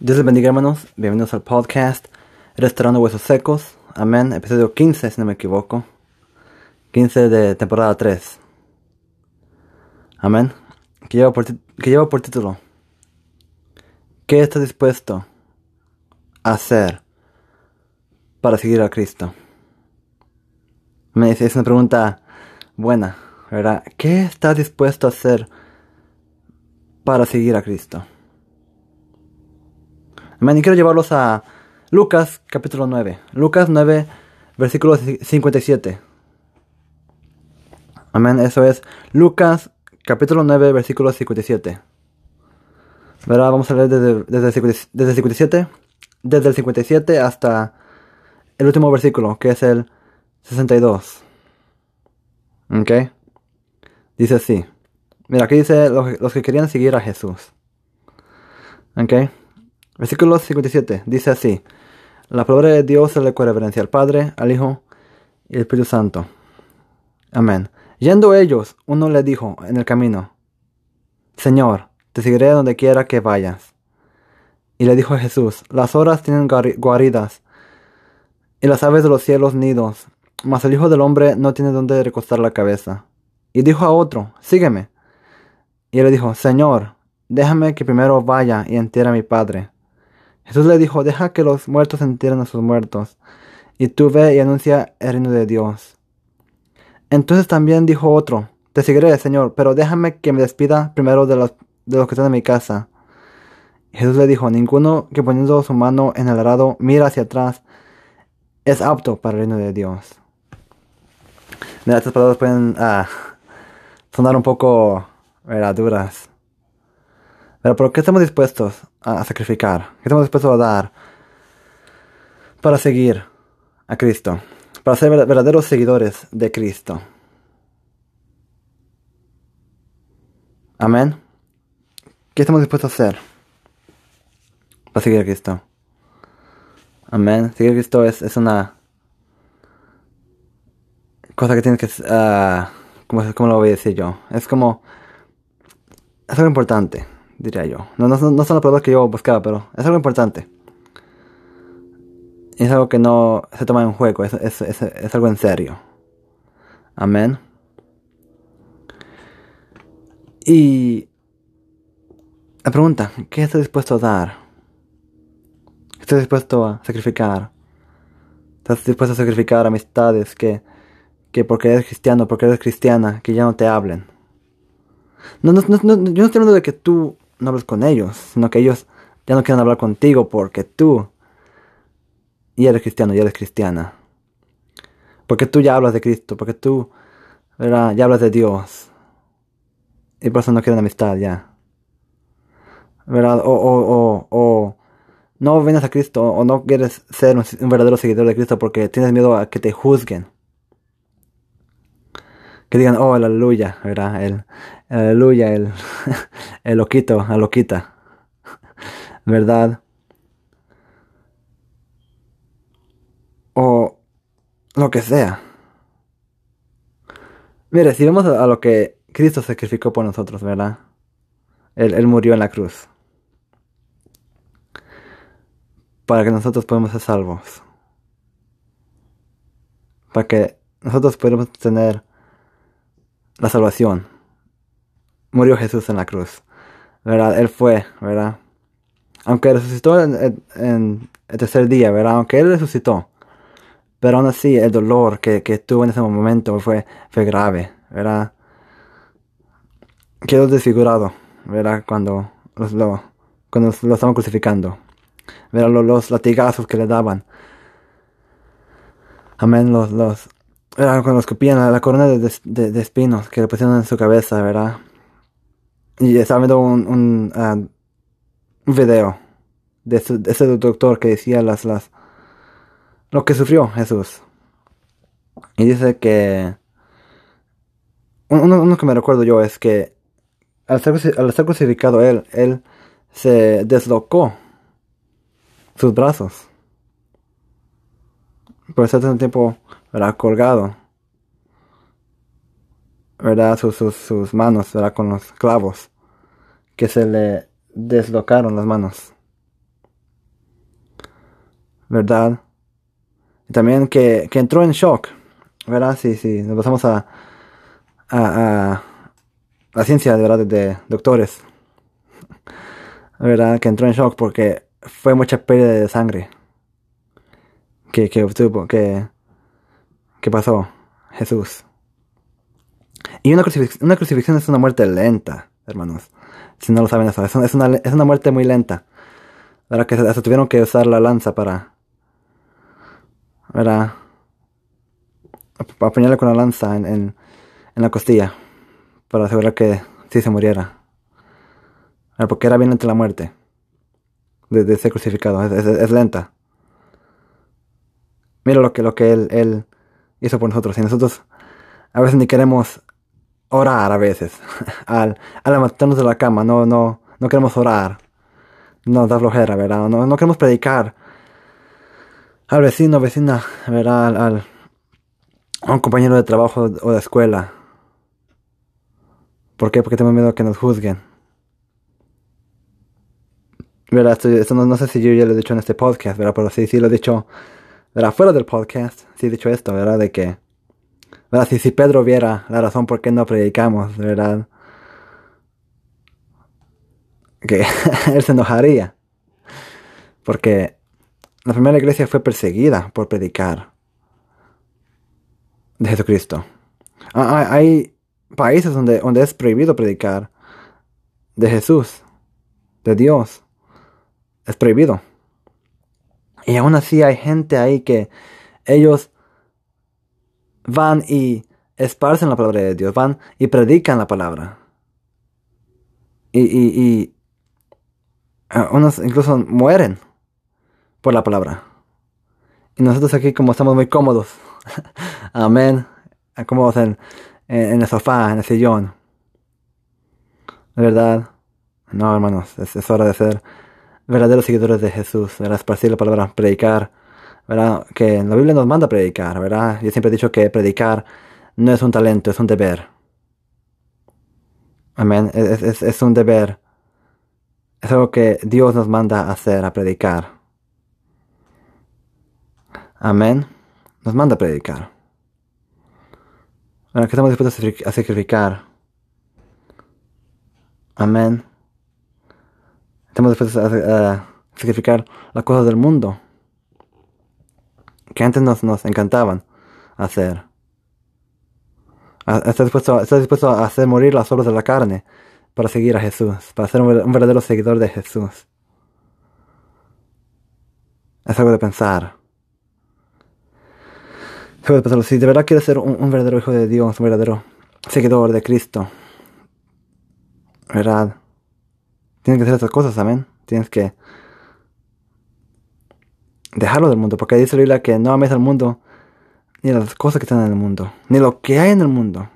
Dios les bendiga hermanos, bienvenidos al podcast Restaurando Huesos Secos, amén, episodio 15 si no me equivoco, 15 de temporada 3, amén, que lleva por, que lleva por título, ¿qué estás dispuesto a hacer para seguir a Cristo? Me es una pregunta buena, ¿verdad? ¿Qué estás dispuesto a hacer para seguir a Cristo? Amén. Y quiero llevarlos a Lucas capítulo 9. Lucas 9, versículo 57. Amén. Eso es Lucas capítulo 9, versículo 57. ¿Verdad? Vamos a leer desde, desde, desde el 57. Desde el 57 hasta el último versículo, que es el 62. ¿Ok? Dice así. Mira, aquí dice los, los que querían seguir a Jesús. ¿Ok? Versículo 57 dice así: La palabra de Dios se le reverencia al Padre, al Hijo y al Espíritu Santo. Amén. Yendo ellos, uno le dijo en el camino: Señor, te seguiré donde quiera que vayas. Y le dijo Jesús: Las horas tienen guaridas y las aves de los cielos nidos, mas el Hijo del Hombre no tiene donde recostar la cabeza. Y dijo a otro: Sígueme. Y él le dijo: Señor, déjame que primero vaya y entierre a mi padre. Jesús le dijo, deja que los muertos entierren a sus muertos, y tú ve y anuncia el reino de Dios. Entonces también dijo otro, te seguiré, Señor, pero déjame que me despida primero de los, de los que están en mi casa. Jesús le dijo, ninguno que poniendo su mano en el arado mira hacia atrás es apto para el reino de Dios. Mira, estas palabras pueden ah, sonar un poco duras. Pero ¿por qué estamos dispuestos a sacrificar? ¿Qué estamos dispuestos a dar para seguir a Cristo? Para ser verdaderos seguidores de Cristo. Amén. ¿Qué estamos dispuestos a hacer para seguir a Cristo? Amén. Seguir a Cristo es, es una cosa que tienes que... Uh, ¿cómo, ¿Cómo lo voy a decir yo? Es como... Es algo importante diría yo. No, no, no son las palabras que yo buscaba, pero es algo importante. Es algo que no se toma en juego, es, es, es, algo en serio. Amén. Y la pregunta, ¿qué estás dispuesto a dar? ¿Estás dispuesto a sacrificar? ¿Estás dispuesto a sacrificar amistades que, que porque eres cristiano, porque eres cristiana, que ya no te hablen? No, no, no, yo no estoy hablando de que tú no hables con ellos, sino que ellos ya no quieren hablar contigo porque tú ya eres cristiano, ya eres cristiana. Porque tú ya hablas de Cristo, porque tú ya hablas de Dios. Y por eso no quieren amistad ya. ¿Verdad? O, o, o, o no vienes a Cristo o no quieres ser un, verdadero seguidor de Cristo porque tienes miedo a que te juzguen. Que digan, oh, aleluya, ¿verdad? El, aleluya, el, el loquito, la loquita, ¿verdad? O lo que sea. Mire, si vemos a, lo que Cristo sacrificó por nosotros, ¿verdad? Él, él, murió en la cruz. Para que nosotros podamos ser salvos. Para que nosotros podamos tener la salvación murió Jesús en la cruz. ¿Verdad? Él fue, ¿verdad? Aunque resucitó en, el tercer día, ¿verdad? Aunque Él resucitó. Pero aún así, el dolor que, que tuvo en ese momento fue, fue grave, ¿verdad? Quedó desfigurado, ¿verdad? Cuando, los, lo, cuando lo estaban crucificando. ¿Verdad? Los, los, latigazos que le daban. Amén. Los, los, ¿verdad? Cuando escupían la, corona de, de, de, espinos que le pusieron en su cabeza, ¿verdad? Y estaba viendo un, un, ah, un video de ese, doctor que decía las, las, lo que sufrió Jesús. Y dice que, uno, uno que me recuerdo yo es que al ser, al ser crucificado él, él se deslocó sus brazos. Por estar tanto tiempo, era colgado. ¿Verdad? Sus, sus, manos, ¿verdad? Con los clavos que se le deslocaron las manos. ¿verdad? También que, que entró en shock, ¿verdad? Sí, sí, nos pasamos a, a, a la ciencia, de verdad, de doctores, ¿verdad? Que entró en shock porque fue mucha pérdida de sangre que, que obtuvo, que, que pasó Jesús. Y una crucifixión, una crucifixión es una muerte lenta, hermanos. Si no lo saben eso, es una, es una, muerte muy lenta. ¿Verdad? Que hasta tuvieron que usar la lanza para... Para con la lanza en, en, la costilla. Para asegurar que sí se muriera. Porque era bien lenta la muerte. De, de ser crucificado. Es, lenta. Mira lo que, lo que él hizo por nosotros. Y nosotros a veces ni queremos orar a veces. al, al levantarnos de la cama, no, no, no queremos orar. Nos da flojera, ¿verdad? No, no queremos predicar al vecino, vecina, ¿verdad? Al, a un compañero de trabajo o de escuela. ¿Por qué? Porque tengo miedo que nos juzguen. ¿Verdad? Esto, esto no, no, sé si yo ya lo he dicho en este podcast, ¿verdad? Pero sí, sí lo he dicho, ¿verdad? Fuera del podcast, sí he dicho esto, ¿verdad? De que si Pedro viera la razón por qué no predicamos, ¿verdad? Que él se enojaría. Porque la primera iglesia fue perseguida por predicar de Jesucristo. Ah, ah, hay países donde, donde es prohibido predicar de Jesús, de Dios. Es prohibido. Y aún así hay gente ahí que ellos van y esparcen la palabra de Dios, van y predican la palabra. Y, y, y unos incluso mueren por la palabra. Y nosotros aquí como estamos muy cómodos, amén, cómodos en, en, el sofá, en el sillón. ¿De verdad? No, hermanos, es, es hora de ser verdaderos seguidores de Jesús, de esparcir la palabra, predicar ¿verdad? Que la Biblia nos manda a predicar, ¿verdad? Yo siempre he dicho que predicar no es un talento, es un deber. Amén. Es, es, es un deber. Es algo que Dios nos manda a hacer, a predicar. Amén. Nos manda a predicar. Bueno, que estamos dispuestos a sacrificar. Amén. Estamos dispuestos a, sacrificar las cosas del mundo que antes nos, nos encantaban hacer. Estás dispuesto, dispuesto a hacer morir las obras de la carne para seguir a Jesús, para ser un, verdadero seguidor de Jesús. Es algo de pensar. Es algo de pensar. Si de verdad quieres ser un, verdadero hijo de Dios, un verdadero seguidor de Cristo, ¿verdad? Tienes que hacer estas cosas, amén. Tienes que dejarlo del mundo, porque dice la Biblia que no ames al mundo, ni las cosas que están en el mundo, ni lo que hay en el mundo.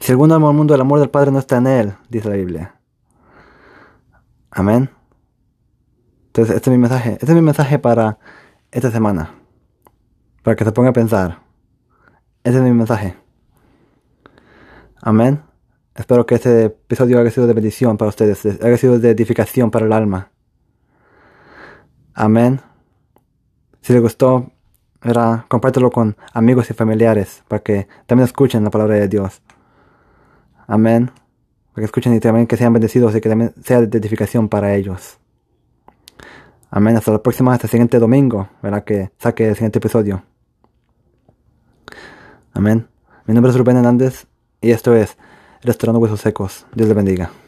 Si alguno ama al mundo, el amor del Padre no está en él, dice la Biblia. Amén. Entonces, este es mi mensaje. Este es mi mensaje para esta semana. Para que se ponga a pensar. Este es mi mensaje. Amén. Espero que este episodio haya sido de bendición para ustedes, haya sido de edificación para el alma. Amén. Si les gustó, era, compártelo con amigos y familiares para que también escuchen la palabra de Dios. Amén. Para que escuchen y también que sean bendecidos y que también sea de edificación para ellos. Amén. Hasta la próxima, hasta el siguiente domingo, ¿verdad? Que saque el siguiente episodio. Amén. Mi nombre es Rubén Hernández y esto es Restaurando Huesos Secos. Dios le bendiga.